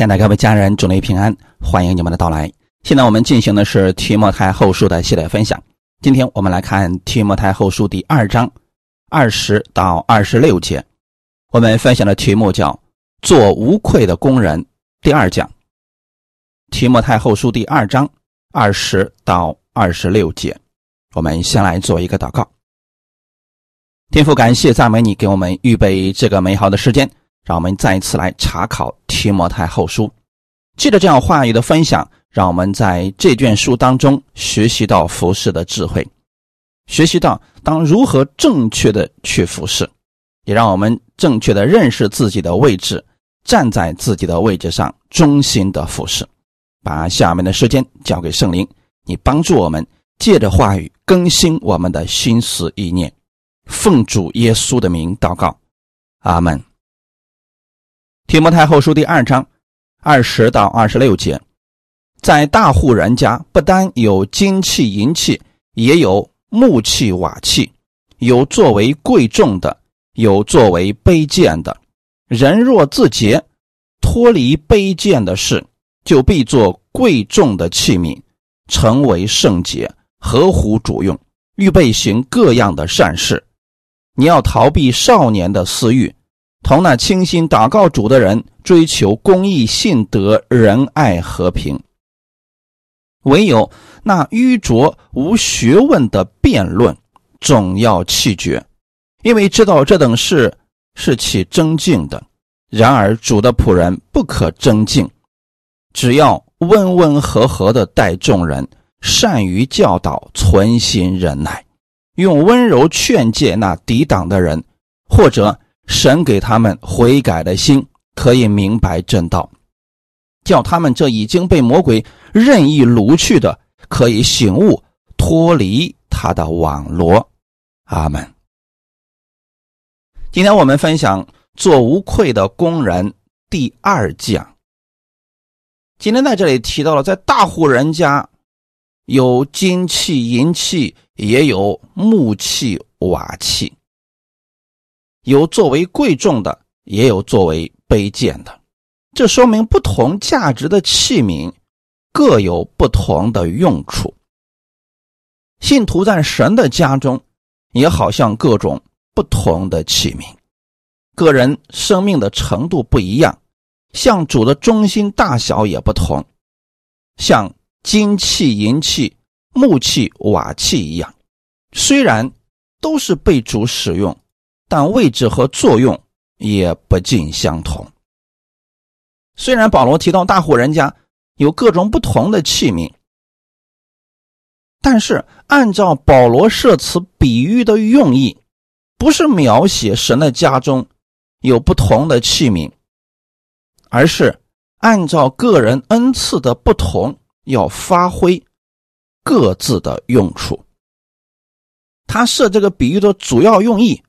亲爱的各位家人，祝您平安，欢迎你们的到来。现在我们进行的是提摩太后书的系列分享。今天我们来看提摩太后书第二章二十到二十六节。我们分享的题目叫“做无愧的工人”，第二讲。提摩太后书第二章二十到二十六节，我们先来做一个祷告。天父，感谢赞美你，给我们预备这个美好的时间。让我们再一次来查考提摩太后书，借着这样话语的分享，让我们在这卷书当中学习到服侍的智慧，学习到当如何正确的去服侍，也让我们正确的认识自己的位置，站在自己的位置上，忠心的服侍。把下面的时间交给圣灵，你帮助我们借着话语更新我们的心思意念，奉主耶稣的名祷告，阿门。提摩太后书第二章二十到二十六节，在大户人家，不单有金器银器，也有木器瓦器，有作为贵重的，有作为卑贱的。人若自洁，脱离卑贱的事，就必做贵重的器皿，成为圣洁，合乎主用，预备行各样的善事。你要逃避少年的私欲。同那清心祷告主的人，追求公义、信德、仁爱、和平；唯有那愚拙无学问的辩论，总要弃绝，因为知道这等事是起争竞的。然而主的仆人不可争竞，只要温温和和的待众人，善于教导，存心忍耐，用温柔劝诫那抵挡的人，或者。神给他们悔改的心，可以明白正道，叫他们这已经被魔鬼任意掳去的，可以醒悟脱离他的网罗。阿门。今天我们分享做无愧的工人第二讲。今天在这里提到了，在大户人家有金器、银器，也有木器、瓦器。有作为贵重的，也有作为卑贱的，这说明不同价值的器皿各有不同的用处。信徒在神的家中，也好像各种不同的器皿，个人生命的程度不一样，像主的中心大小也不同，像金器、银器、木器、瓦器一样，虽然都是被主使用。但位置和作用也不尽相同。虽然保罗提到大户人家有各种不同的器皿，但是按照保罗设此比喻的用意，不是描写神的家中有不同的器皿，而是按照个人恩赐的不同，要发挥各自的用处。他设这个比喻的主要用意。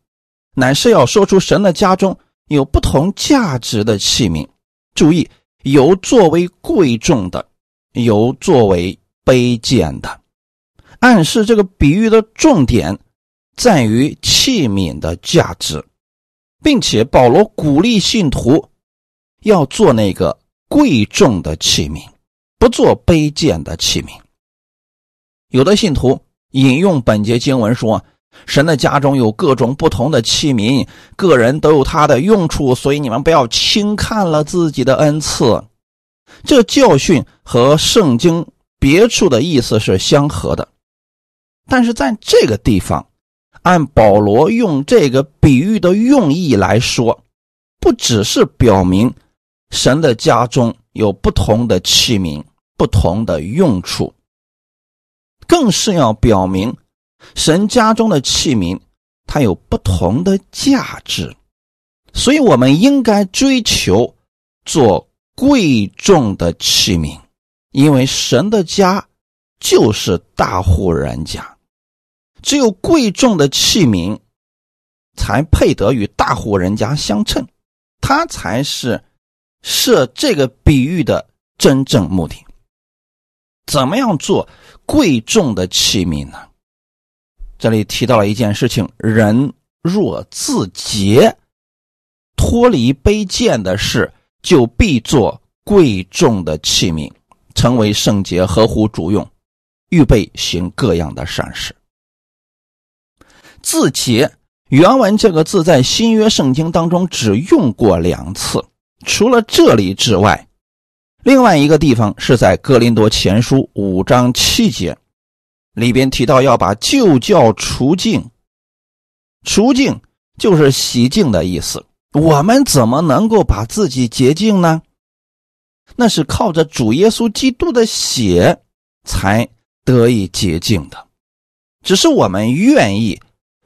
乃是要说出神的家中有不同价值的器皿，注意有作为贵重的，有作为卑贱的，暗示这个比喻的重点在于器皿的价值，并且保罗鼓励信徒要做那个贵重的器皿，不做卑贱的器皿。有的信徒引用本节经文说。神的家中有各种不同的器皿，个人都有他的用处，所以你们不要轻看了自己的恩赐。这教训和圣经别处的意思是相合的，但是在这个地方，按保罗用这个比喻的用意来说，不只是表明神的家中有不同的器皿、不同的用处，更是要表明。神家中的器皿，它有不同的价值，所以我们应该追求做贵重的器皿，因为神的家就是大户人家，只有贵重的器皿才配得与大户人家相称，它才是设这个比喻的真正目的。怎么样做贵重的器皿呢？这里提到了一件事情：人若自洁，脱离卑贱的事，就必做贵重的器皿，成为圣洁、合乎主用，预备行各样的善事。字节原文这个字在新约圣经当中只用过两次，除了这里之外，另外一个地方是在哥林多前书五章七节里边提到要把旧教除净，除净就是洗净的意思。我们怎么能够把自己洁净呢？那是靠着主耶稣基督的血才得以洁净的，只是我们愿意。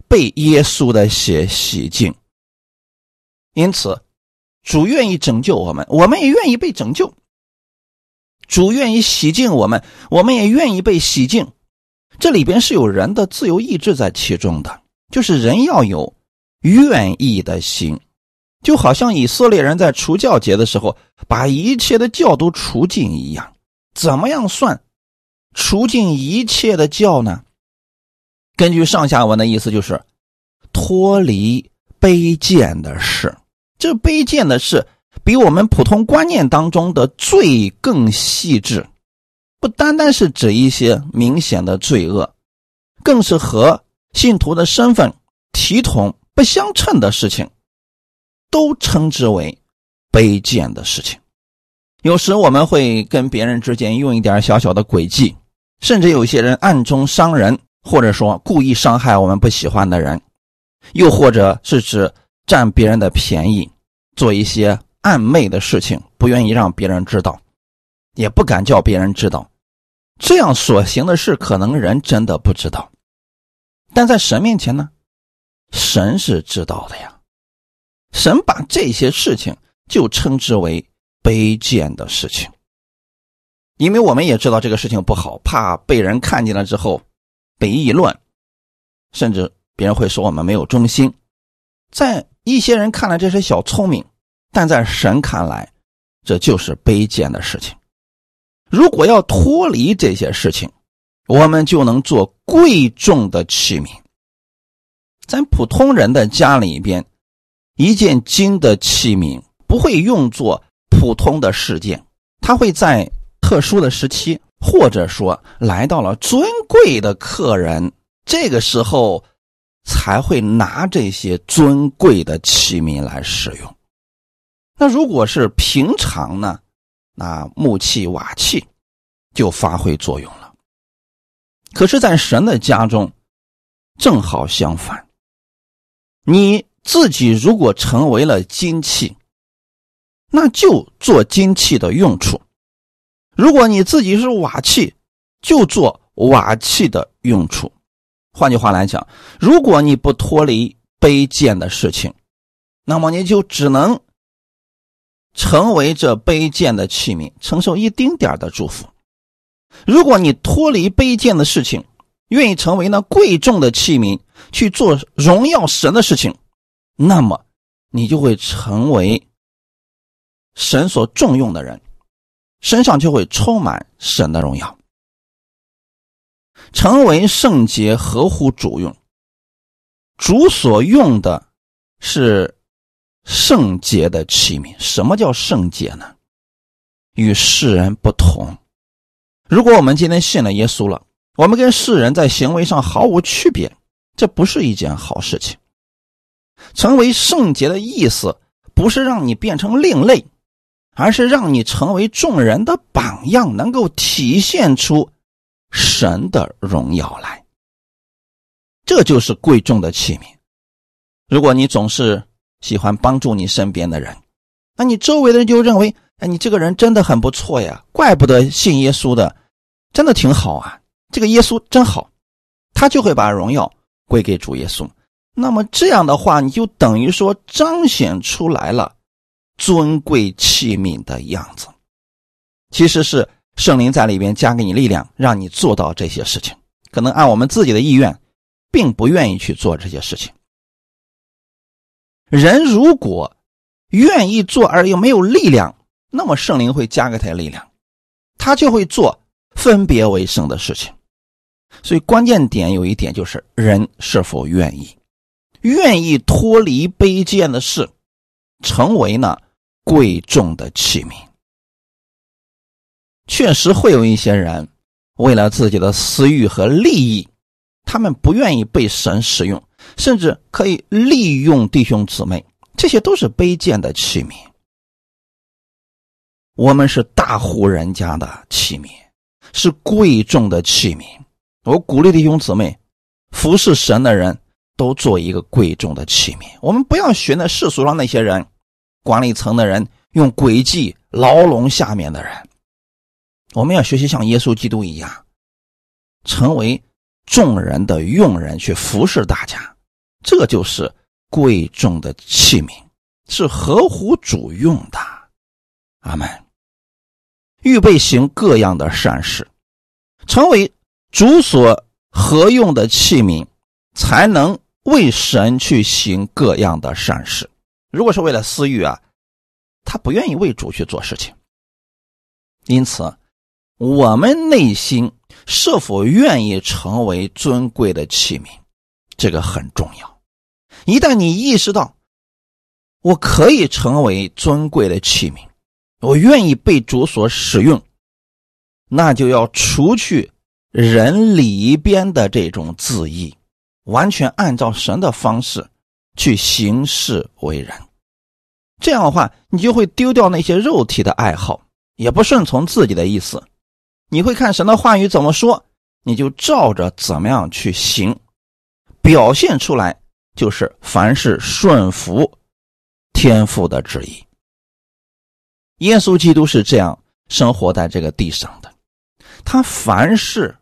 被耶稣的血洗净，因此主愿意拯救我们，我们也愿意被拯救。主愿意洗净我们，我们也愿意被洗净。这里边是有人的自由意志在其中的，就是人要有愿意的心，就好像以色列人在除教节的时候，把一切的教都除尽一样。怎么样算除尽一切的教呢？根据上下文的意思，就是脱离卑贱的事。这卑贱的事比我们普通观念当中的罪更细致，不单单是指一些明显的罪恶，更是和信徒的身份、体统不相称的事情，都称之为卑贱的事情。有时我们会跟别人之间用一点小小的诡计，甚至有些人暗中伤人。或者说故意伤害我们不喜欢的人，又或者是指占别人的便宜，做一些暧昧的事情，不愿意让别人知道，也不敢叫别人知道，这样所行的事，可能人真的不知道，但在神面前呢，神是知道的呀，神把这些事情就称之为卑贱的事情，因为我们也知道这个事情不好，怕被人看见了之后。被议论，甚至别人会说我们没有忠心。在一些人看来这是小聪明，但在神看来，这就是卑贱的事情。如果要脱离这些事情，我们就能做贵重的器皿。咱普通人的家里边，一件金的器皿不会用作普通的事件，它会在特殊的时期。或者说来到了尊贵的客人，这个时候才会拿这些尊贵的器皿来使用。那如果是平常呢？那木器、瓦器就发挥作用了。可是，在神的家中，正好相反。你自己如果成为了金器，那就做金器的用处。如果你自己是瓦器，就做瓦器的用处。换句话来讲，如果你不脱离卑贱的事情，那么你就只能成为这卑贱的器皿，承受一丁点的祝福。如果你脱离卑贱的事情，愿意成为那贵重的器皿去做荣耀神的事情，那么你就会成为神所重用的人。身上就会充满神的荣耀，成为圣洁，合乎主用。主所用的是圣洁的器皿。什么叫圣洁呢？与世人不同。如果我们今天信了耶稣了，我们跟世人在行为上毫无区别，这不是一件好事情。成为圣洁的意思，不是让你变成另类。而是让你成为众人的榜样，能够体现出神的荣耀来。这就是贵重的器皿。如果你总是喜欢帮助你身边的人，那你周围的人就认为：哎，你这个人真的很不错呀，怪不得信耶稣的，真的挺好啊。这个耶稣真好，他就会把荣耀归给主耶稣。那么这样的话，你就等于说彰显出来了。尊贵器皿的样子，其实是圣灵在里边加给你力量，让你做到这些事情。可能按我们自己的意愿，并不愿意去做这些事情。人如果愿意做而又没有力量，那么圣灵会加给他力量，他就会做分别为圣的事情。所以关键点有一点就是人是否愿意，愿意脱离卑贱的事，成为呢？贵重的器皿，确实会有一些人为了自己的私欲和利益，他们不愿意被神使用，甚至可以利用弟兄姊妹，这些都是卑贱的器皿。我们是大户人家的器皿，是贵重的器皿。我鼓励弟兄姊妹，服侍神的人都做一个贵重的器皿。我们不要学那世俗上那些人，管理层的人用诡计牢笼下面的人。我们要学习像耶稣基督一样，成为众人的用人，去服侍大家。这就是贵重的器皿，是合乎主用的。阿门。预备行各样的善事，成为主所合用的器皿，才能为神去行各样的善事。如果是为了私欲啊，他不愿意为主去做事情。因此，我们内心是否愿意成为尊贵的器皿，这个很重要。一旦你意识到我可以成为尊贵的器皿。我愿意被主所使用，那就要除去人里边的这种自意，完全按照神的方式去行事为人。这样的话，你就会丢掉那些肉体的爱好，也不顺从自己的意思。你会看神的话语怎么说，你就照着怎么样去行，表现出来就是凡事顺服天父的旨意。耶稣基督是这样生活在这个地上的，他凡事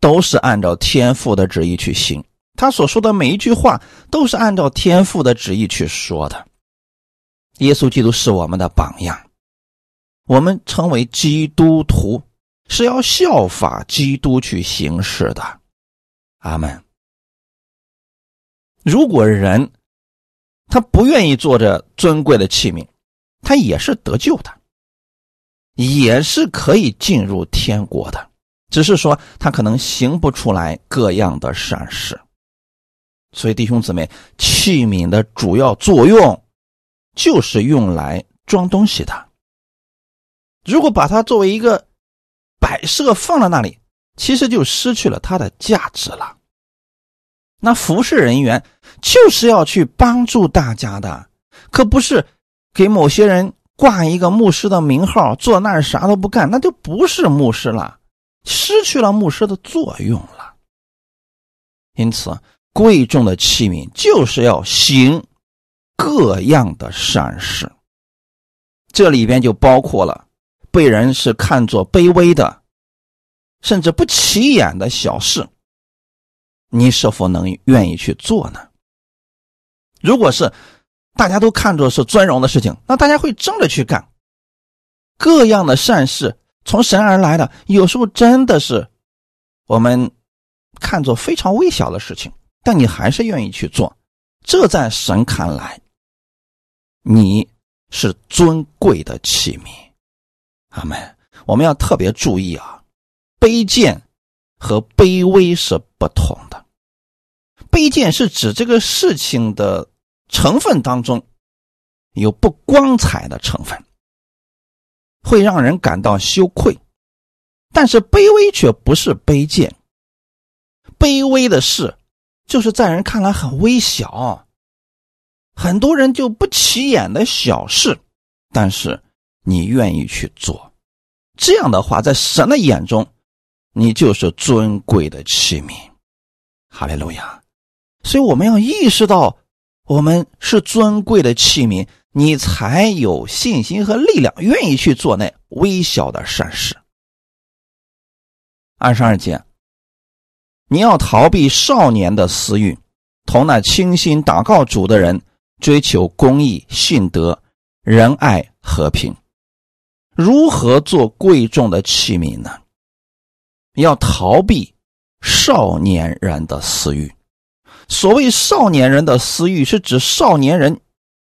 都是按照天父的旨意去行，他所说的每一句话都是按照天父的旨意去说的。耶稣基督是我们的榜样，我们成为基督徒是要效法基督去行事的。阿门。如果人他不愿意做这尊贵的器皿，他也是得救的。也是可以进入天国的，只是说他可能行不出来各样的善事。所以弟兄姊妹，器皿的主要作用就是用来装东西的。如果把它作为一个摆设放在那里，其实就失去了它的价值了。那服侍人员就是要去帮助大家的，可不是给某些人。挂一个牧师的名号，坐那儿啥都不干，那就不是牧师了，失去了牧师的作用了。因此，贵重的器皿就是要行各样的善事，这里边就包括了被人是看作卑微的，甚至不起眼的小事，你是否能愿意去做呢？如果是。大家都看作是尊荣的事情，那大家会争着去干。各样的善事从神而来的，有时候真的是我们看作非常微小的事情，但你还是愿意去做。这在神看来，你是尊贵的器皿。阿门。我们要特别注意啊，卑贱和卑微是不同的。卑贱是指这个事情的。成分当中有不光彩的成分，会让人感到羞愧；但是卑微却不是卑贱。卑微的事就是在人看来很微小，很多人就不起眼的小事，但是你愿意去做，这样的话，在神的眼中，你就是尊贵的器皿。哈利路亚！所以我们要意识到。我们是尊贵的器皿，你才有信心和力量，愿意去做那微小的善事。二十二节，你要逃避少年的私欲，同那清心祷告主的人追求公义、信德、仁爱、和平。如何做贵重的器皿呢？要逃避少年人的私欲。所谓少年人的私欲，是指少年人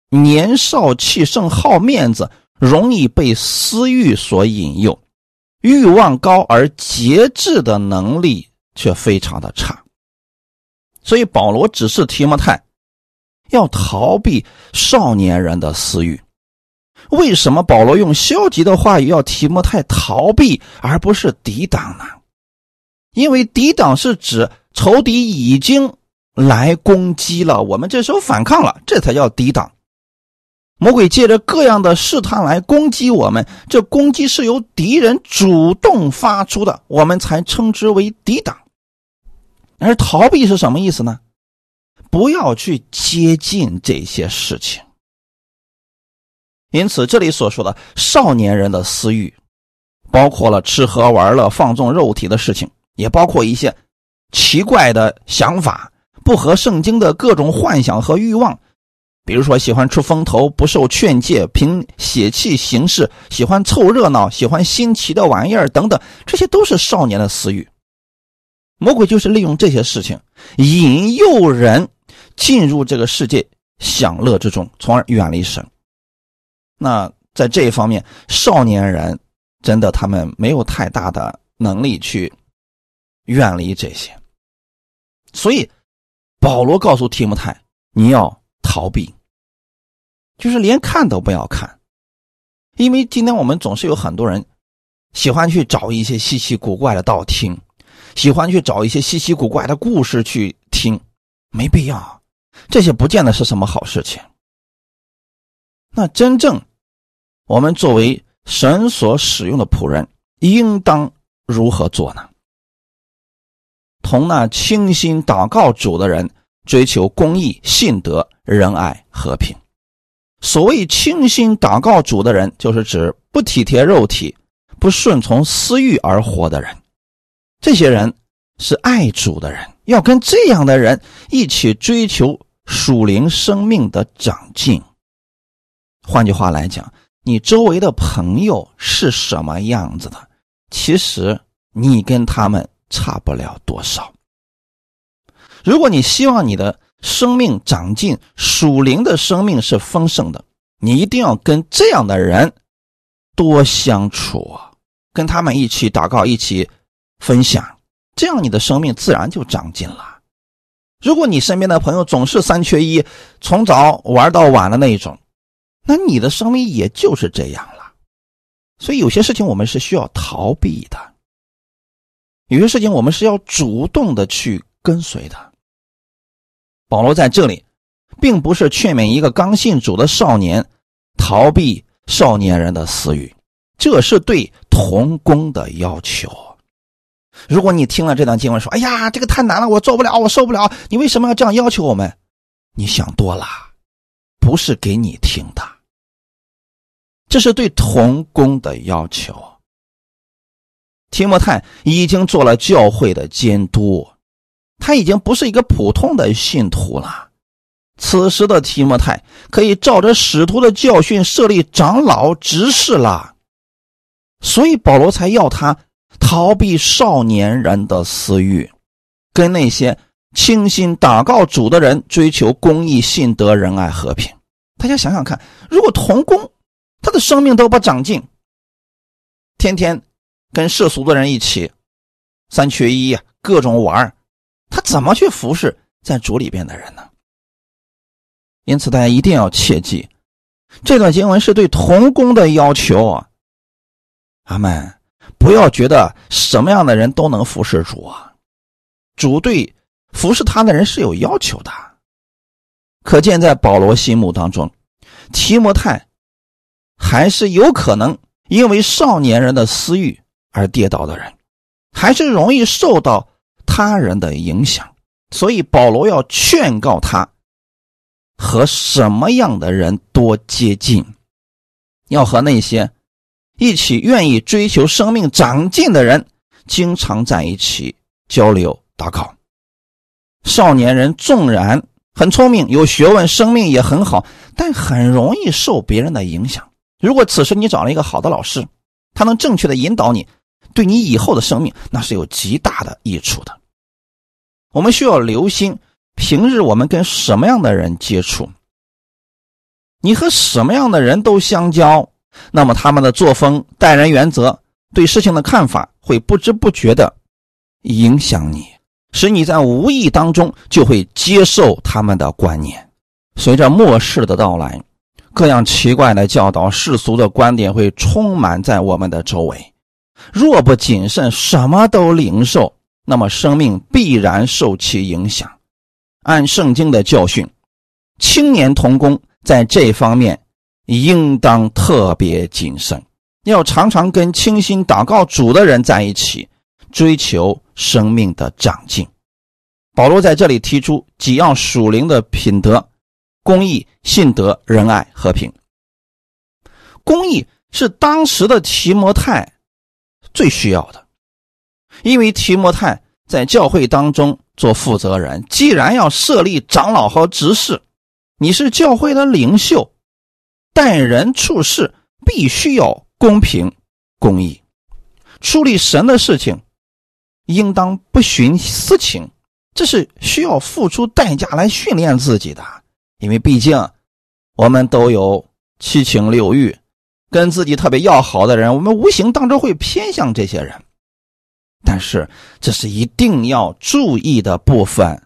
年少气盛、好面子，容易被私欲所引诱，欲望高而节制的能力却非常的差。所以保罗指示提摩太要逃避少年人的私欲。为什么保罗用消极的话语要提摩太逃避，而不是抵挡呢？因为抵挡是指仇敌已经来攻击了，我们这时候反抗了，这才叫抵挡。魔鬼借着各样的试探来攻击我们，这攻击是由敌人主动发出的，我们才称之为抵挡。而逃避是什么意思呢？不要去接近这些事情。因此，这里所说的少年人的私欲，包括了吃喝玩乐、放纵肉体的事情，也包括一些奇怪的想法、不合圣经的各种幻想和欲望。比如说，喜欢出风头、不受劝诫、凭血气行事、喜欢凑热闹、喜欢新奇的玩意儿等等，这些都是少年的私欲。魔鬼就是利用这些事情引诱人进入这个世界享乐之中，从而远离神。那在这一方面，少年人真的他们没有太大的能力去远离这些。所以，保罗告诉提摩太，你要。逃避，就是连看都不要看，因为今天我们总是有很多人喜欢去找一些稀奇古怪的道听，喜欢去找一些稀奇古怪的故事去听，没必要，这些不见得是什么好事情。那真正我们作为神所使用的仆人，应当如何做呢？同那倾心祷告主的人。追求公义、信德、仁爱、和平。所谓倾心祷告主的人，就是指不体贴肉体、不顺从私欲而活的人。这些人是爱主的人，要跟这样的人一起追求属灵生命的长进。换句话来讲，你周围的朋友是什么样子的，其实你跟他们差不了多少。如果你希望你的生命长进，属灵的生命是丰盛的，你一定要跟这样的人多相处，跟他们一起祷告，一起分享，这样你的生命自然就长进了。如果你身边的朋友总是三缺一，从早玩到晚的那一种，那你的生命也就是这样了。所以有些事情我们是需要逃避的，有些事情我们是要主动的去跟随的。保罗在这里，并不是劝勉一个刚信主的少年逃避少年人的私欲，这是对童工的要求。如果你听了这段经文说：“哎呀，这个太难了，我做不了，我受不了。”你为什么要这样要求我们？你想多了，不是给你听的，这是对童工的要求。提摩太已经做了教会的监督。他已经不是一个普通的信徒了。此时的提摩太可以照着使徒的教训设立长老执事了，所以保罗才要他逃避少年人的私欲，跟那些倾心祷告主的人追求公义、信德、仁爱、和平。大家想想看，如果童工他的生命都不长进，天天跟世俗的人一起三缺一，各种玩他怎么去服侍在主里边的人呢？因此，大家一定要切记，这段经文是对童工的要求啊。阿门！不要觉得什么样的人都能服侍主啊，主对服侍他的人是有要求的。可见，在保罗心目当中，提摩太还是有可能因为少年人的私欲而跌倒的人，还是容易受到。他人的影响，所以保罗要劝告他和什么样的人多接近，要和那些一起愿意追求生命长进的人经常在一起交流祷告。少年人纵然很聪明、有学问、生命也很好，但很容易受别人的影响。如果此时你找了一个好的老师，他能正确的引导你，对你以后的生命那是有极大的益处的。我们需要留心，平日我们跟什么样的人接触，你和什么样的人都相交，那么他们的作风、待人原则、对事情的看法，会不知不觉的影响你，使你在无意当中就会接受他们的观念。随着末世的到来，各样奇怪的教导、世俗的观点会充满在我们的周围。若不谨慎，什么都领受，那么生命必然受其影响。按圣经的教训，青年童工在这方面应当特别谨慎，要常常跟清心祷告主的人在一起，追求生命的长进。保罗在这里提出几样属灵的品德：公义、信德、仁爱、和平。公义是当时的提摩太。最需要的，因为提摩太在教会当中做负责人，既然要设立长老和执事，你是教会的领袖，待人处事必须要公平公义，处理神的事情应当不徇私情，这是需要付出代价来训练自己的，因为毕竟我们都有七情六欲。跟自己特别要好的人，我们无形当中会偏向这些人，但是这是一定要注意的部分。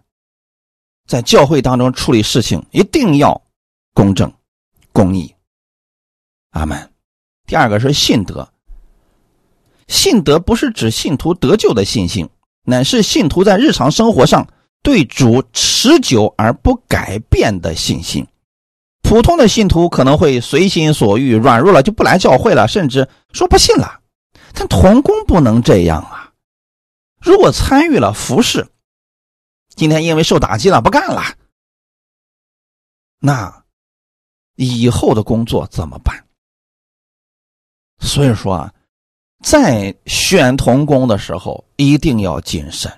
在教会当中处理事情，一定要公正、公义。阿门。第二个是信德，信德不是指信徒得救的信心，乃是信徒在日常生活上对主持久而不改变的信心。普通的信徒可能会随心所欲，软弱了就不来教会了，甚至说不信了。但童工不能这样啊！如果参与了服侍，今天因为受打击了不干了，那以后的工作怎么办？所以说啊，在选童工的时候一定要谨慎。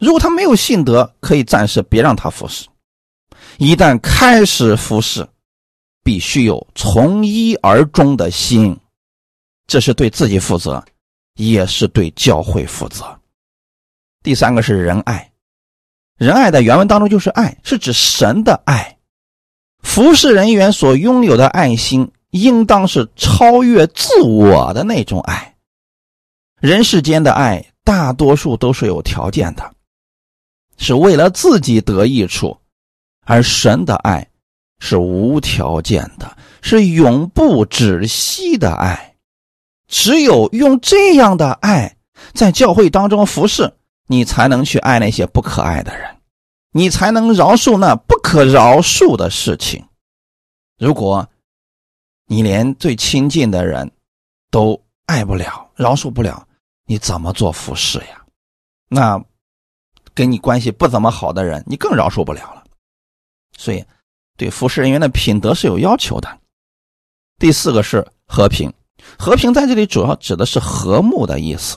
如果他没有信德，可以暂时别让他服侍。一旦开始服侍，必须有从一而终的心，这是对自己负责，也是对教会负责。第三个是仁爱，仁爱的原文当中就是爱，是指神的爱。服侍人员所拥有的爱心，应当是超越自我的那种爱。人世间的爱，大多数都是有条件的，是为了自己得益处。而神的爱是无条件的，是永不止息的爱。只有用这样的爱在教会当中服侍，你才能去爱那些不可爱的人，你才能饶恕那不可饶恕的事情。如果你连最亲近的人都爱不了、饶恕不了，你怎么做服侍呀？那跟你关系不怎么好的人，你更饶恕不了了。所以，对服侍人员的品德是有要求的。第四个是和平，和平在这里主要指的是和睦的意思。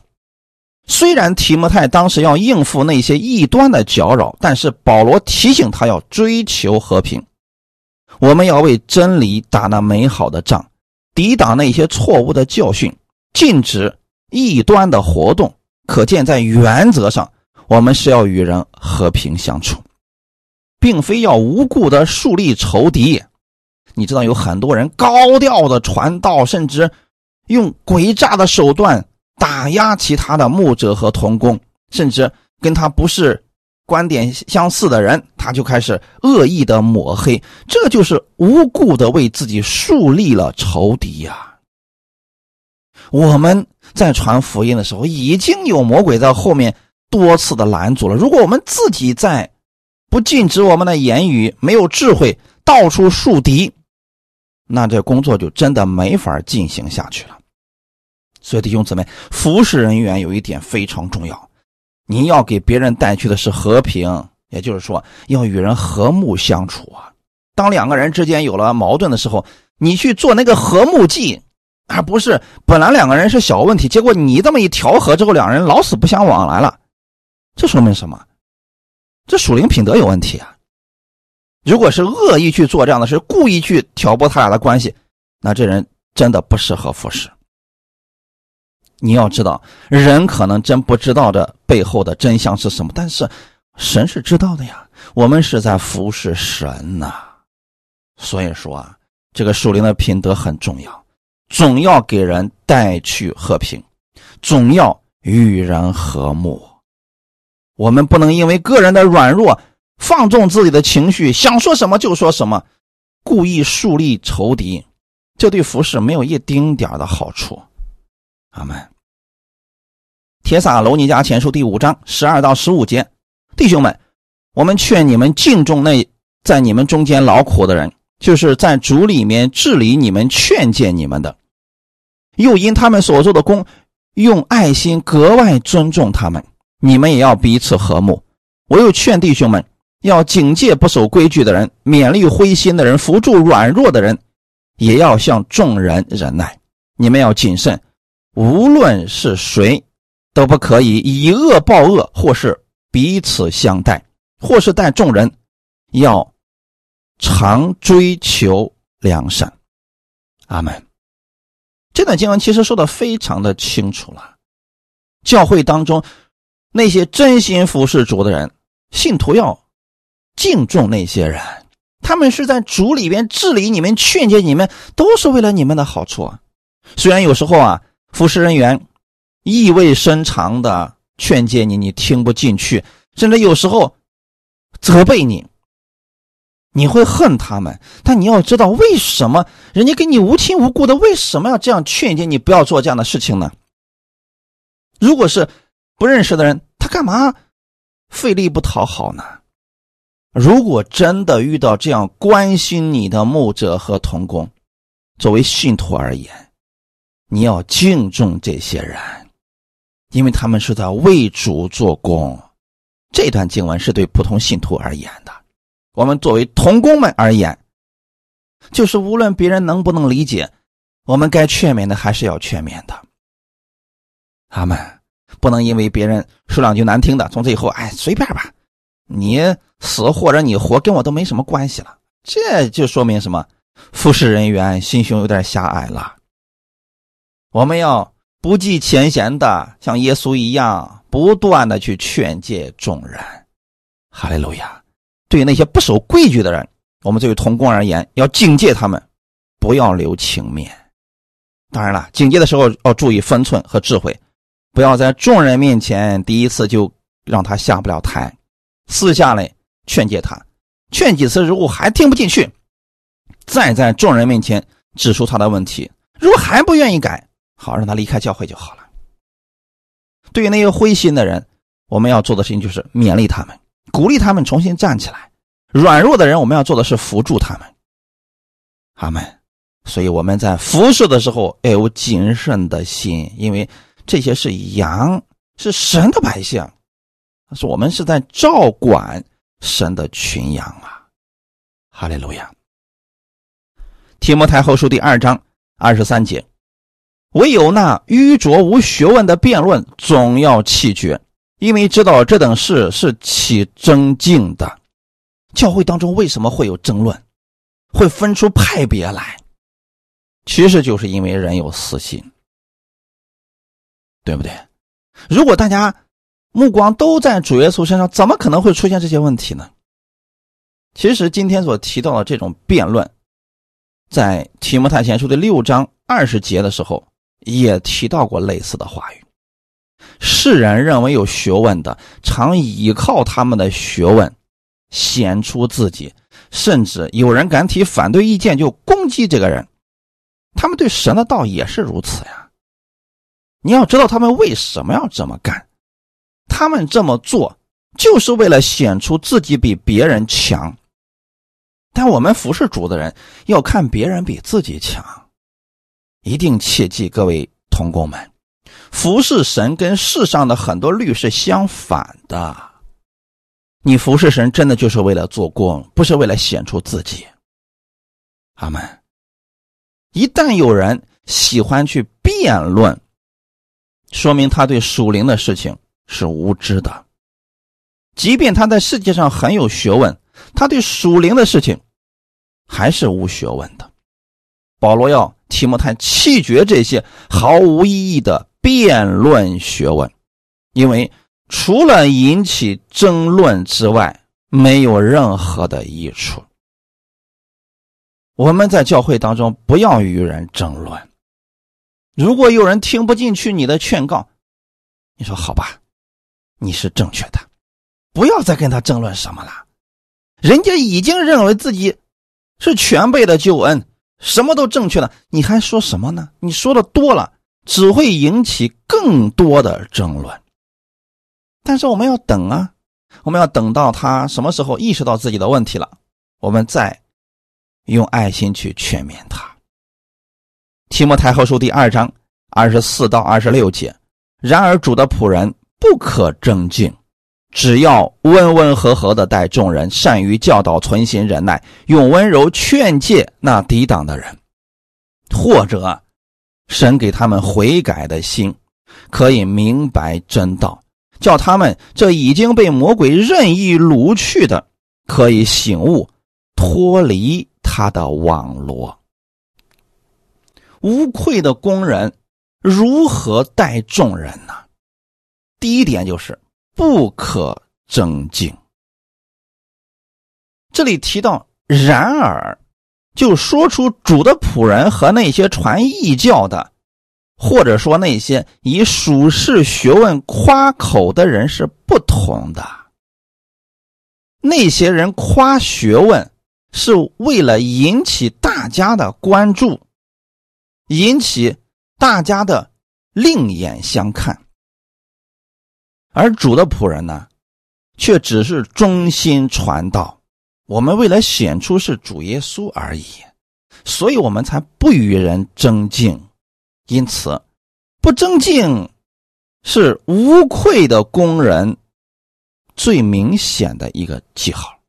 虽然提摩太当时要应付那些异端的搅扰，但是保罗提醒他要追求和平。我们要为真理打那美好的仗，抵挡那些错误的教训，禁止异端的活动。可见，在原则上，我们是要与人和平相处。并非要无故的树立仇敌，你知道有很多人高调的传道，甚至用诡诈的手段打压其他的牧者和童工，甚至跟他不是观点相似的人，他就开始恶意的抹黑，这就是无故的为自己树立了仇敌呀。我们在传福音的时候，已经有魔鬼在后面多次的拦阻了。如果我们自己在，不禁止我们的言语，没有智慧，到处树敌，那这工作就真的没法进行下去了。所以弟兄姊妹，服侍人员有一点非常重要，您要给别人带去的是和平，也就是说要与人和睦相处啊。当两个人之间有了矛盾的时候，你去做那个和睦剂，而不是本来两个人是小问题，结果你这么一调和之后，两人老死不相往来了，这说明什么？这属灵品德有问题啊！如果是恶意去做这样的事，故意去挑拨他俩的关系，那这人真的不适合服侍。你要知道，人可能真不知道这背后的真相是什么，但是神是知道的呀。我们是在服侍神呐，所以说啊，这个属灵的品德很重要，总要给人带去和平，总要与人和睦。我们不能因为个人的软弱，放纵自己的情绪，想说什么就说什么，故意树立仇敌，这对服侍没有一丁点的好处。阿门。铁撒罗尼迦前书第五章十二到十五节，弟兄们，我们劝你们敬重那在你们中间劳苦的人，就是在主里面治理你们、劝诫你们的，又因他们所做的功，用爱心格外尊重他们。你们也要彼此和睦。我又劝弟兄们，要警戒不守规矩的人，勉励灰心的人，扶助软弱的人，也要向众人忍耐。你们要谨慎，无论是谁。都不可以以恶报恶，或是彼此相待，或是待众人，要常追求良善。阿门。这段经文其实说的非常的清楚了。教会当中那些真心服侍主的人，信徒要敬重那些人，他们是在主里边治理你们、劝诫你们，都是为了你们的好处。虽然有时候啊，服侍人员。意味深长的劝诫你，你听不进去，甚至有时候责备你，你会恨他们。但你要知道，为什么人家跟你无亲无故的，为什么要这样劝诫你不要做这样的事情呢？如果是不认识的人，他干嘛费力不讨好呢？如果真的遇到这样关心你的牧者和童工，作为信徒而言，你要敬重这些人。因为他们是在为主做工，这段经文是对普通信徒而言的。我们作为童工们而言，就是无论别人能不能理解，我们该劝勉的还是要劝勉的。阿门不能因为别人说两句难听的，从此以后，哎，随便吧，你死或者你活跟我都没什么关系了。这就说明什么？服侍人员心胸有点狭隘了。我们要。不计前嫌的，像耶稣一样，不断的去劝诫众人。哈利路亚！对于那些不守规矩的人，我们作为同工而言，要警戒他们，不要留情面。当然了，警戒的时候要注意分寸和智慧，不要在众人面前第一次就让他下不了台，私下里劝诫他，劝几次如果还听不进去，再在众人面前指出他的问题，如果还不愿意改。好，让他离开教会就好了。对于那些灰心的人，我们要做的事情就是勉励他们，鼓励他们重新站起来。软弱的人，我们要做的是扶助他们。阿门。所以我们在服侍的时候要有谨慎的心，因为这些是羊，是神的百姓，是我们是在照管神的群羊啊。哈利路亚。提摩太后书第二章二十三节。唯有那愚拙无学问的辩论，总要弃绝，因为知道这等事是起争竞的。教会当中为什么会有争论，会分出派别来？其实就是因为人有私心，对不对？如果大家目光都在主耶稣身上，怎么可能会出现这些问题呢？其实今天所提到的这种辩论，在提摩太前书的六章二十节的时候。也提到过类似的话语。世人认为有学问的，常依靠他们的学问显出自己，甚至有人敢提反对意见就攻击这个人。他们对神的道也是如此呀。你要知道他们为什么要这么干，他们这么做就是为了显出自己比别人强。但我们服侍主的人要看别人比自己强。一定切记，各位同工们，服侍神跟世上的很多律是相反的。你服侍神，真的就是为了做工，不是为了显出自己。阿门。一旦有人喜欢去辩论，说明他对属灵的事情是无知的。即便他在世界上很有学问，他对属灵的事情还是无学问的。保罗要。提摩太弃绝这些毫无意义的辩论学问，因为除了引起争论之外，没有任何的益处。我们在教会当中不要与人争论。如果有人听不进去你的劝告，你说好吧，你是正确的，不要再跟他争论什么了。人家已经认为自己是全备的救恩，什么都正确了，你还说什么呢？你说的多了，只会引起更多的争论。但是我们要等啊，我们要等到他什么时候意识到自己的问题了，我们再用爱心去劝勉他。提摩太后书第二章二十四到二十六节，然而主的仆人不可争竞。只要温温和和的待众人，善于教导，存心忍耐，用温柔劝诫那抵挡的人，或者神给他们悔改的心，可以明白真道，叫他们这已经被魔鬼任意掳去的，可以醒悟，脱离他的网罗。无愧的工人如何待众人呢？第一点就是。不可争竞。这里提到“然而”，就说出主的仆人和那些传异教的，或者说那些以属世学问夸口的人是不同的。那些人夸学问，是为了引起大家的关注，引起大家的另眼相看。而主的仆人呢，却只是忠心传道。我们为了显出是主耶稣而已，所以我们才不与人争竞。因此，不争竞是无愧的工人最明显的一个记号。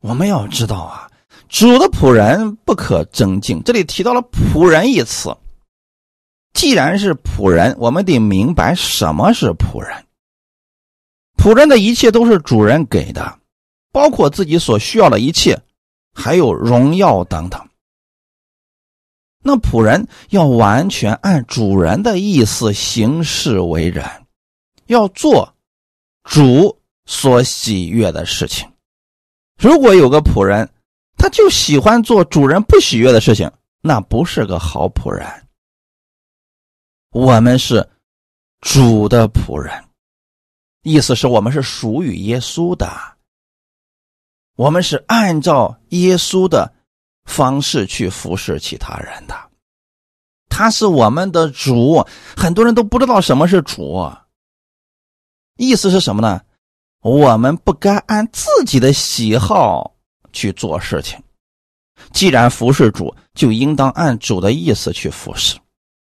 我们要知道啊，主的仆人不可争竞。这里提到了“仆人”一词。既然是仆人，我们得明白什么是仆人。仆人的一切都是主人给的，包括自己所需要的一切，还有荣耀等等。那仆人要完全按主人的意思行事为人，要做主所喜悦的事情。如果有个仆人，他就喜欢做主人不喜悦的事情，那不是个好仆人。我们是主的仆人，意思是我们是属于耶稣的，我们是按照耶稣的方式去服侍其他人的。他是我们的主，很多人都不知道什么是主。意思是什么呢？我们不该按自己的喜好去做事情。既然服侍主，就应当按主的意思去服侍。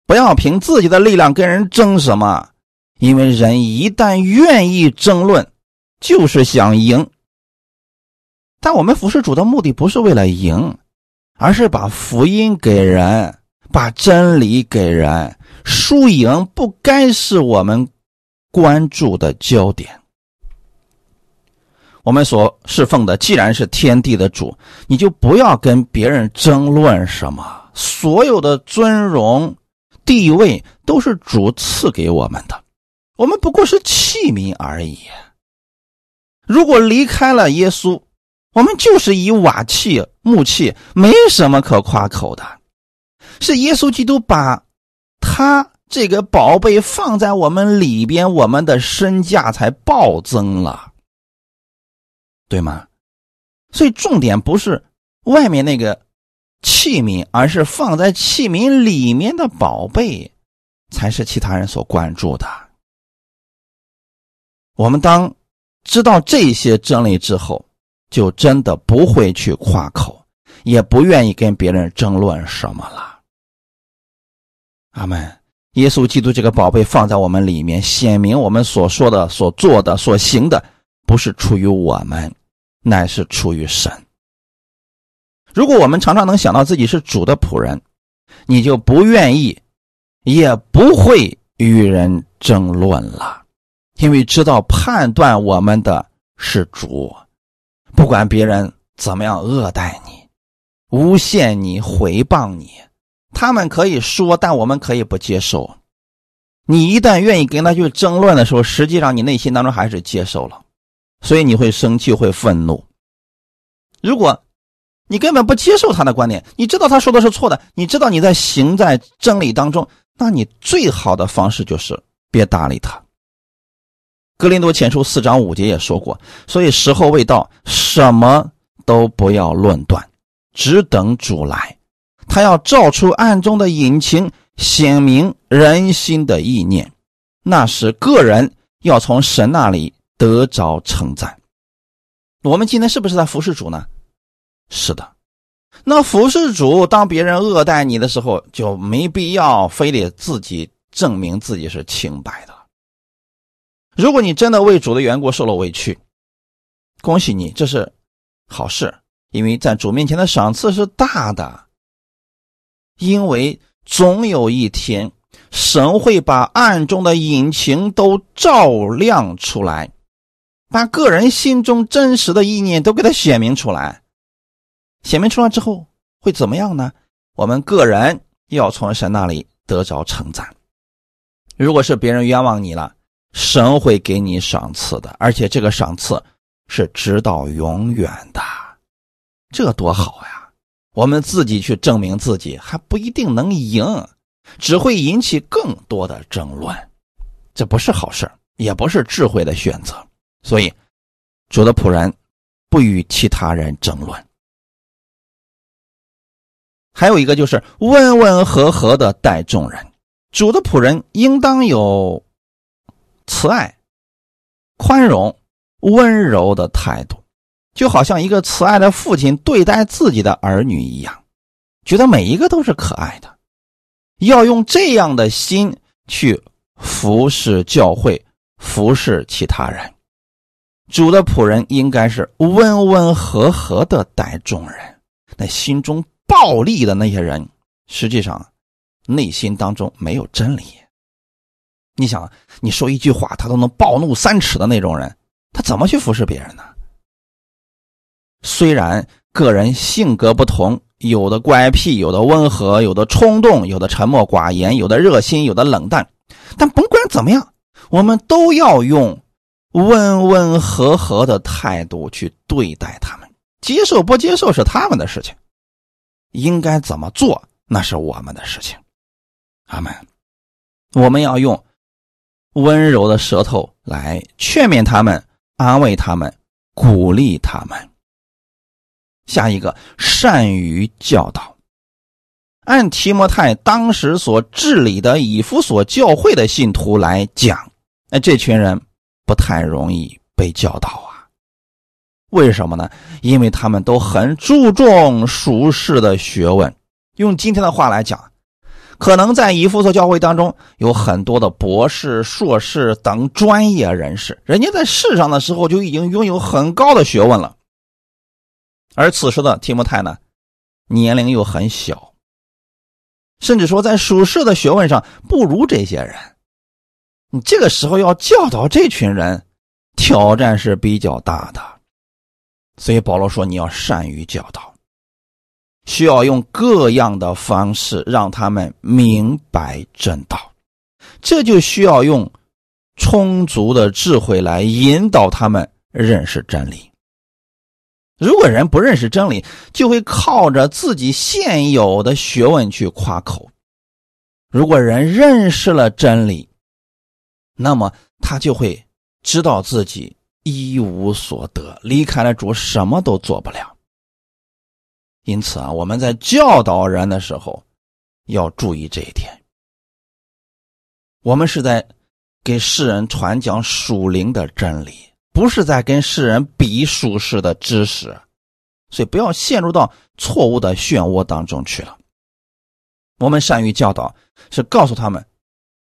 不要凭自己的力量跟人争什么，因为人一旦愿意争论，就是想赢。但我们服侍主的目的不是为了赢，而是把福音给人，把真理给人。输赢不该是我们关注的焦点。我们所侍奉的既然是天地的主，你就不要跟别人争论什么，所有的尊荣。地位都是主赐给我们的，我们不过是器皿而已。如果离开了耶稣，我们就是以瓦器、木器，没什么可夸口的。是耶稣基督把他这个宝贝放在我们里边，我们的身价才暴增了，对吗？所以重点不是外面那个。器皿，而是放在器皿里面的宝贝，才是其他人所关注的。我们当知道这些真理之后，就真的不会去夸口，也不愿意跟别人争论什么了。阿门。耶稣基督这个宝贝放在我们里面，显明我们所说的、所做的、所行的，不是出于我们，乃是出于神。如果我们常常能想到自己是主的仆人，你就不愿意，也不会与人争论了，因为知道判断我们的是主，不管别人怎么样恶待你、诬陷你、诽谤你，他们可以说，但我们可以不接受。你一旦愿意跟他去争论的时候，实际上你内心当中还是接受了，所以你会生气、会愤怒。如果，你根本不接受他的观点，你知道他说的是错的，你知道你在行在真理当中，那你最好的方式就是别搭理他。格林多前书四章五节也说过，所以时候未到，什么都不要论断，只等主来。他要照出暗中的隐情，显明人心的意念，那是个人要从神那里得着称赞。我们今天是不是在服侍主呢？是的。那服侍主，当别人恶待你的时候，就没必要非得自己证明自己是清白的。如果你真的为主的缘故受了委屈，恭喜你，这是好事，因为在主面前的赏赐是大的。因为总有一天，神会把暗中的隐情都照亮出来，把个人心中真实的意念都给他显明出来。显明出来之后会怎么样呢？我们个人要从神那里得着称赞。如果是别人冤枉你了，神会给你赏赐的，而且这个赏赐是直到永远的，这多好呀！我们自己去证明自己还不一定能赢，只会引起更多的争论，这不是好事也不是智慧的选择。所以，主的仆人不与其他人争论。还有一个就是温温和和的待众人，主的仆人应当有慈爱、宽容、温柔的态度。就好像一个慈爱的父亲对待自己的儿女一样，觉得每一个都是可爱的，要用这样的心去服侍教会，服侍其他人。主的仆人应该是温温和和的待众人，那心中暴力的那些人，实际上内心当中没有真理。你想，你说一句话，他都能暴怒三尺的那种人，他怎么去服侍别人呢？虽然个人性格不同，有的乖僻，有的温和，有的冲动，有的沉默寡言，有的热心，有的冷淡，但甭管怎么样，我们都要用温温和和的态度去对待他们。接受不接受是他们的事情，应该怎么做那是我们的事情。阿门。我们要用温柔的舌头来劝勉他们，安慰他们，鼓励他们。下一个善于教导，按提摩太当时所治理的以弗所教会的信徒来讲，那这群人不太容易被教导啊。为什么呢？因为他们都很注重俗世的学问。用今天的话来讲，可能在以弗所教会当中有很多的博士、硕士等专业人士，人家在世上的时候就已经拥有很高的学问了。而此时的提摩太呢，年龄又很小，甚至说在属世的学问上不如这些人。你这个时候要教导这群人，挑战是比较大的。所以保罗说：“你要善于教导，需要用各样的方式让他们明白正道。这就需要用充足的智慧来引导他们认识真理。”如果人不认识真理，就会靠着自己现有的学问去夸口；如果人认识了真理，那么他就会知道自己一无所得，离开了主什么都做不了。因此啊，我们在教导人的时候要注意这一点。我们是在给世人传讲属灵的真理。不是在跟世人比属世的知识，所以不要陷入到错误的漩涡当中去了。我们善于教导，是告诉他们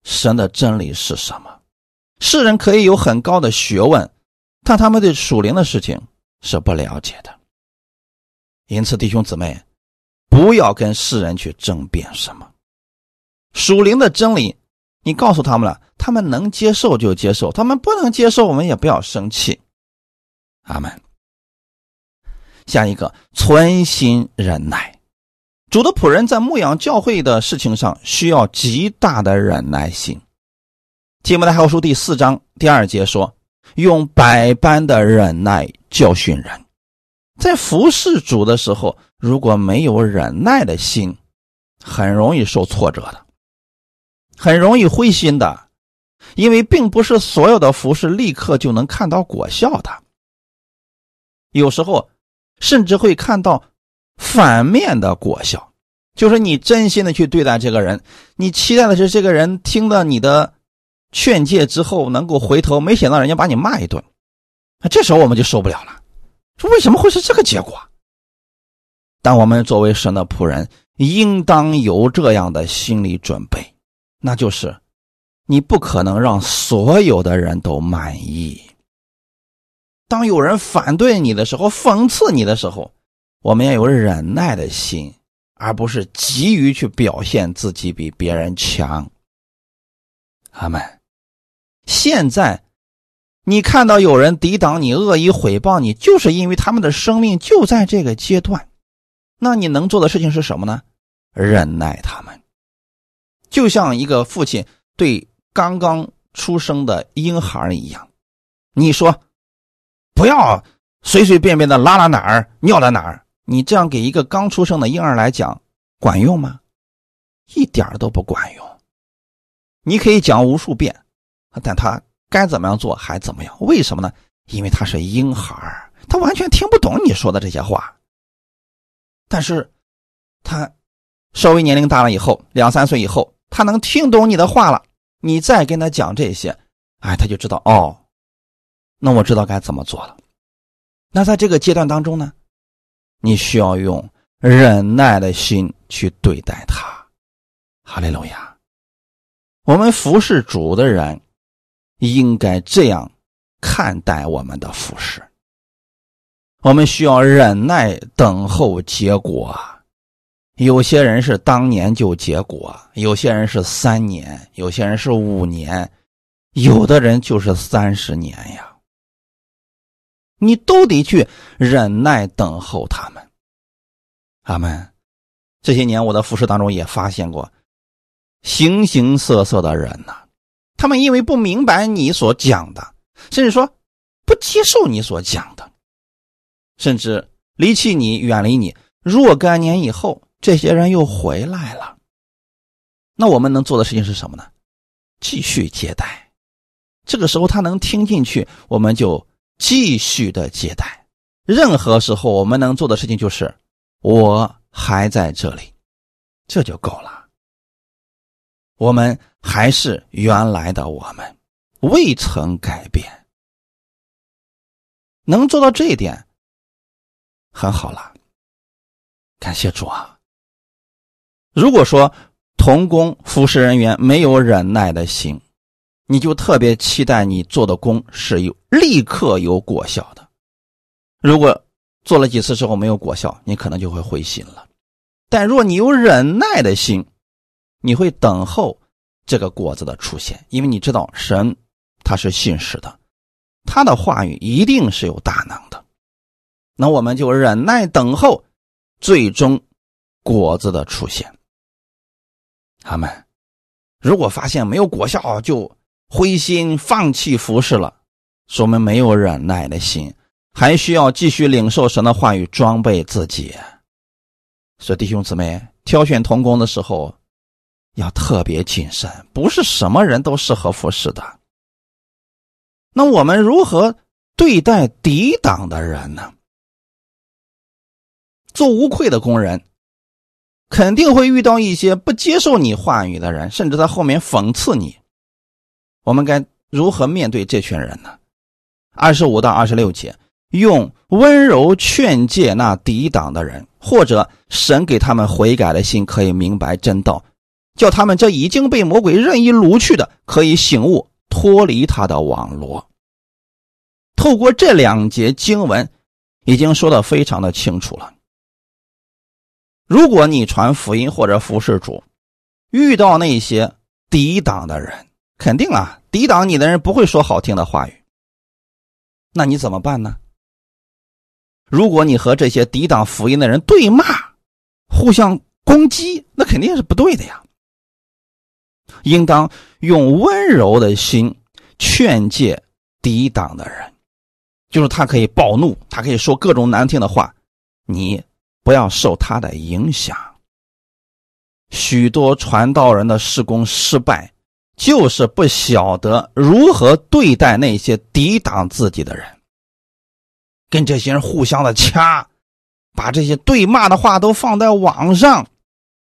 神的真理是什么。世人可以有很高的学问，但他们对属灵的事情是不了解的。因此，弟兄姊妹，不要跟世人去争辩什么属灵的真理。你告诉他们了，他们能接受就接受，他们不能接受，我们也不要生气。阿门。下一个，存心忍耐。主的仆人在牧养教会的事情上需要极大的忍耐心。提摩太后书第四章第二节说：“用百般的忍耐教训人。”在服侍主的时候，如果没有忍耐的心，很容易受挫折的。很容易灰心的，因为并不是所有的服饰立刻就能看到果效的。有时候，甚至会看到反面的果效，就是你真心的去对待这个人，你期待的是这个人听了你的劝诫之后能够回头，没想到人家把你骂一顿，那这时候我们就受不了了，说为什么会是这个结果？但我们作为神的仆人，应当有这样的心理准备，那就是你不可能让所有的人都满意。当有人反对你的时候，讽刺你的时候，我们要有忍耐的心，而不是急于去表现自己比别人强。阿门。现在，你看到有人抵挡你、恶意毁谤你，就是因为他们的生命就在这个阶段。那你能做的事情是什么呢？忍耐他们，就像一个父亲对刚刚出生的婴孩一样。你说。不要随随便便的拉拉哪儿尿到哪儿，你这样给一个刚出生的婴儿来讲，管用吗？一点都不管用。你可以讲无数遍，但他该怎么样做还怎么样？为什么呢？因为他是婴孩他完全听不懂你说的这些话。但是，他稍微年龄大了以后，两三岁以后，他能听懂你的话了。你再跟他讲这些，哎，他就知道哦。那我知道该怎么做了。那在这个阶段当中呢，你需要用忍耐的心去对待他。哈利路亚！我们服侍主的人应该这样看待我们的服饰。我们需要忍耐等候结果。有些人是当年就结果，有些人是三年，有些人是五年，有的人就是三十年呀。你都得去忍耐等候他们，阿门。这些年我的服饰当中也发现过形形色色的人呐，他们因为不明白你所讲的，甚至说不接受你所讲的，甚至离弃你、远离你。若干年以后，这些人又回来了，那我们能做的事情是什么呢？继续接待。这个时候他能听进去，我们就。继续的接待，任何时候我们能做的事情就是我还在这里，这就够了。我们还是原来的我们，未曾改变。能做到这一点，很好了。感谢主啊！如果说童工服侍人员没有忍耐的心，你就特别期待你做的工是有立刻有果效的。如果做了几次之后没有果效，你可能就会灰心了。但若你有忍耐的心，你会等候这个果子的出现，因为你知道神他是信实的，他的话语一定是有大能的。那我们就忍耐等候最终果子的出现。他们如果发现没有果效，就。灰心放弃服侍了，说明没有忍耐的心，还需要继续领受神的话语，装备自己。所以弟兄姊妹，挑选童工的时候要特别谨慎，不是什么人都适合服侍的。那我们如何对待抵挡的人呢？做无愧的工人，肯定会遇到一些不接受你话语的人，甚至在后面讽刺你。我们该如何面对这群人呢？二十五到二十六节，用温柔劝诫那抵挡的人，或者神给他们悔改的心，可以明白真道，叫他们这已经被魔鬼任意掳去的，可以醒悟脱离他的网络。透过这两节经文，已经说的非常的清楚了。如果你传福音或者服侍主，遇到那些抵挡的人，肯定啊，抵挡你的人不会说好听的话语。那你怎么办呢？如果你和这些抵挡福音的人对骂，互相攻击，那肯定是不对的呀。应当用温柔的心劝诫抵挡的人，就是他可以暴怒，他可以说各种难听的话，你不要受他的影响。许多传道人的施工失败。就是不晓得如何对待那些抵挡自己的人，跟这些人互相的掐，把这些对骂的话都放在网上，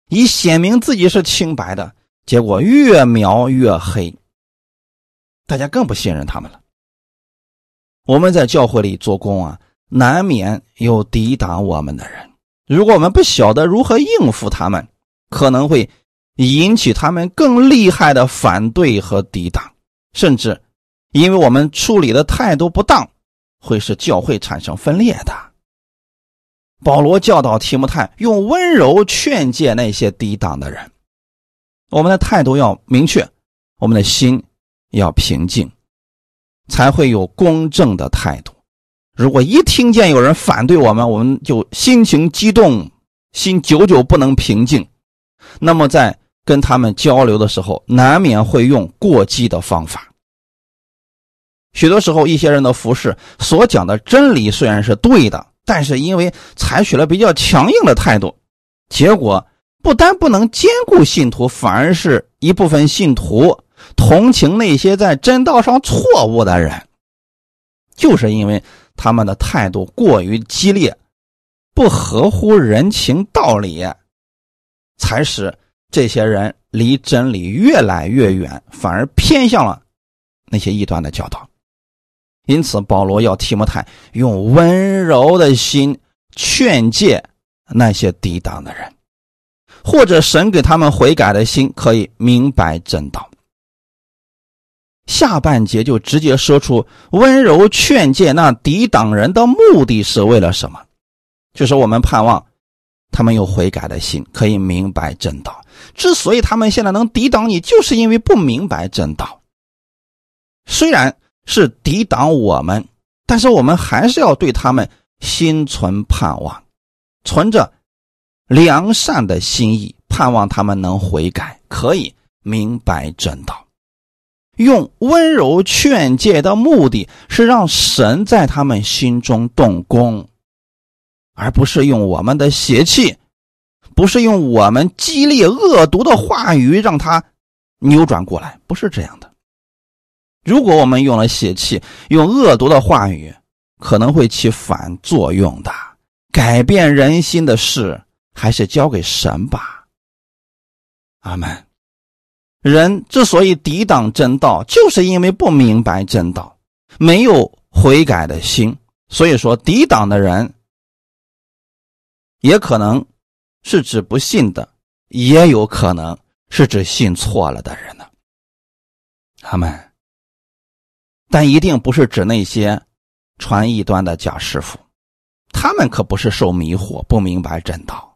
以显明自己是清白的。结果越描越黑，大家更不信任他们了。我们在教会里做工啊，难免有抵挡我们的人。如果我们不晓得如何应付他们，可能会引起他们更厉害的反对和抵挡，甚至因为我们处理的态度不当，会使教会产生分裂的。保罗教导提摩太用温柔劝诫那些抵挡的人，我们的态度要明确，我们的心要平静，才会有公正的态度。如果一听见有人反对我们，我们就心情激动，心久久不能平静，那么在跟他们交流的时候，难免会用过激的方法。许多时候，一些人的服饰所讲的真理虽然是对的。但是因为采取了比较强硬的态度，结果不但不能兼顾信徒，反而是一部分信徒同情那些在真道上错误的人，就是因为他们的态度过于激烈，不合乎人情道理，才使这些人离真理越来越远，反而偏向了那些异端的教导。因此，保罗要提摩太用温柔的心劝诫那些抵挡的人，或者神给他们悔改的心，可以明白真道。下半节就直接说出温柔劝诫那抵挡人的目的是为了什么？就是我们盼望他们有悔改的心，可以明白真道。之所以他们现在能抵挡你，就是因为不明白真道。虽然。是抵挡我们，但是我们还是要对他们心存盼望，存着良善的心意，盼望他们能悔改，可以明白真道。用温柔劝诫的目的是让神在他们心中动工，而不是用我们的邪气，不是用我们激烈恶毒的话语让他扭转过来，不是这样的。如果我们用了邪气，用恶毒的话语，可能会起反作用的。改变人心的事，还是交给神吧。阿门。人之所以抵挡真道，就是因为不明白真道，没有悔改的心。所以说，抵挡的人，也可能是指不信的，也有可能是指信错了的人呢。阿门。但一定不是指那些传异端的假师傅，他们可不是受迷惑、不明白真道，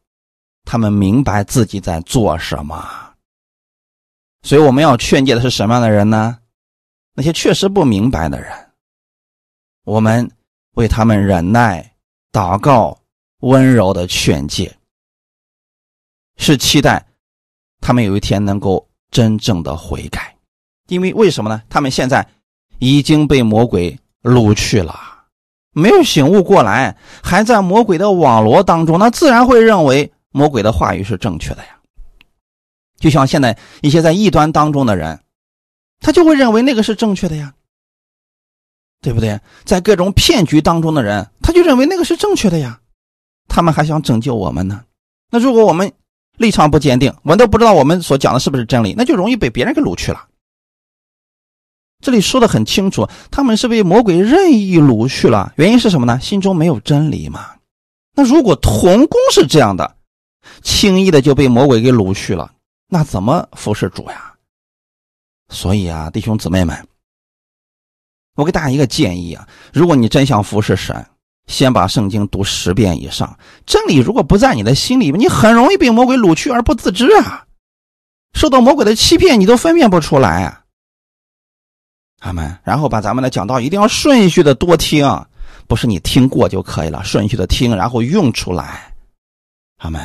他们明白自己在做什么。所以我们要劝诫的是什么样的人呢？那些确实不明白的人，我们为他们忍耐、祷告、温柔的劝诫，是期待他们有一天能够真正的悔改。因为为什么呢？他们现在。已经被魔鬼掳去了，没有醒悟过来，还在魔鬼的网络当中，那自然会认为魔鬼的话语是正确的呀。就像现在一些在异端当中的人，他就会认为那个是正确的呀，对不对？在各种骗局当中的人，他就认为那个是正确的呀，他们还想拯救我们呢。那如果我们立场不坚定，我们都不知道我们所讲的是不是真理，那就容易被别人给掳去了。这里说的很清楚，他们是被魔鬼任意掳去了。原因是什么呢？心中没有真理嘛。那如果童工是这样的，轻易的就被魔鬼给掳去了，那怎么服侍主呀？所以啊，弟兄姊妹们，我给大家一个建议啊：如果你真想服侍神，先把圣经读十遍以上。真理如果不在你的心里，你很容易被魔鬼掳去而不自知啊，受到魔鬼的欺骗，你都分辨不出来啊。阿门，然后把咱们的讲道一定要顺序的多听，不是你听过就可以了，顺序的听，然后用出来。阿门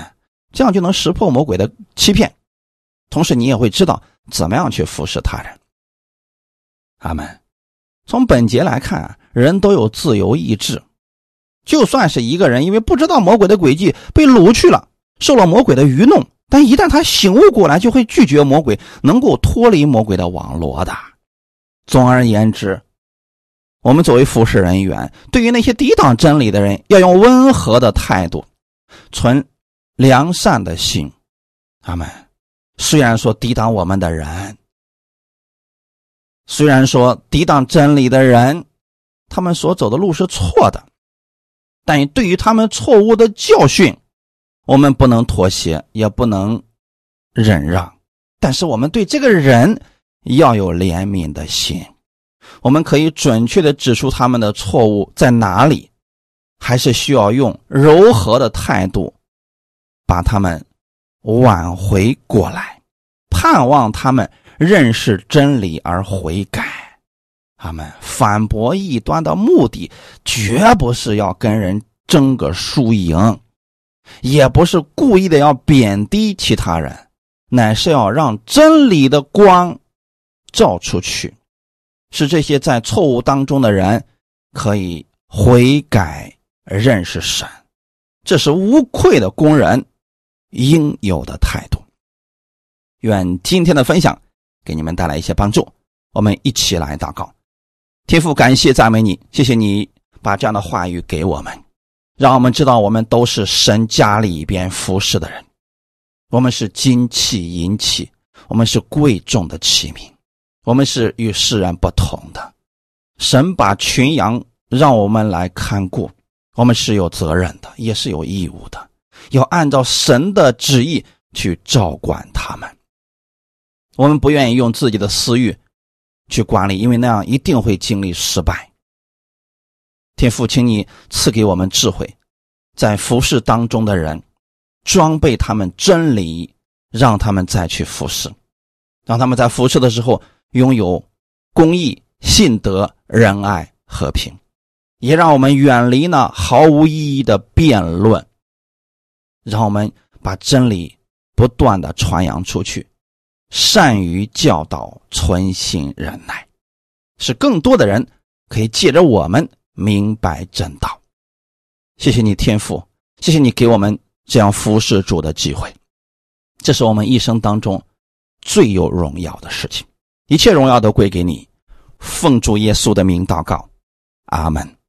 这样就能识破魔鬼的欺骗，同时你也会知道怎么样去服侍他人。阿门从本节来看，人都有自由意志，就算是一个人因为不知道魔鬼的诡计被掳去了，受了魔鬼的愚弄，但一旦他醒悟过来，就会拒绝魔鬼，能够脱离魔鬼的网络的。总而言之，我们作为服侍人员，对于那些抵挡真理的人，要用温和的态度，存良善的心。他们虽然说抵挡我们的人，虽然说抵挡真理的人，他们所走的路是错的，但对于他们错误的教训，我们不能妥协，也不能忍让。但是我们对这个人要有怜悯的心，我们可以准确的指出他们的错误在哪里，还是需要用柔和的态度把他们。挽回过来，盼望他们认识真理而悔改。他们反驳异端的目的，绝不是要跟人争个输赢，也不是故意的要贬低其他人，乃是要让真理的光照出去，使这些在错误当中的人可以悔改、认识神。这是无愧的工人。应有的态度。愿今天的分享给你们带来一些帮助。我们一起来祷告，天父，感谢赞美你，谢谢你把这样的话语给我们，让我们知道我们都是神家里边服侍的人，我们是金器银器，我们是贵重的器皿，我们是与世人不同的。神把群羊让我们来看顾，我们是有责任的，也是有义务的。要按照神的旨意去照管他们。我们不愿意用自己的私欲去管理，因为那样一定会经历失败。天父，请你赐给我们智慧，在服侍当中的人，装备他们真理，让他们再去服侍，让他们在服侍的时候拥有公义、信德、仁爱、和平，也让我们远离那毫无意义的辩论。让我们把真理不断的传扬出去，善于教导，存心忍耐，使更多的人可以借着我们明白正道。谢谢你天父，谢谢你给我们这样服侍主的机会，这是我们一生当中最有荣耀的事情。一切荣耀都归给你，奉主耶稣的名祷告，阿门。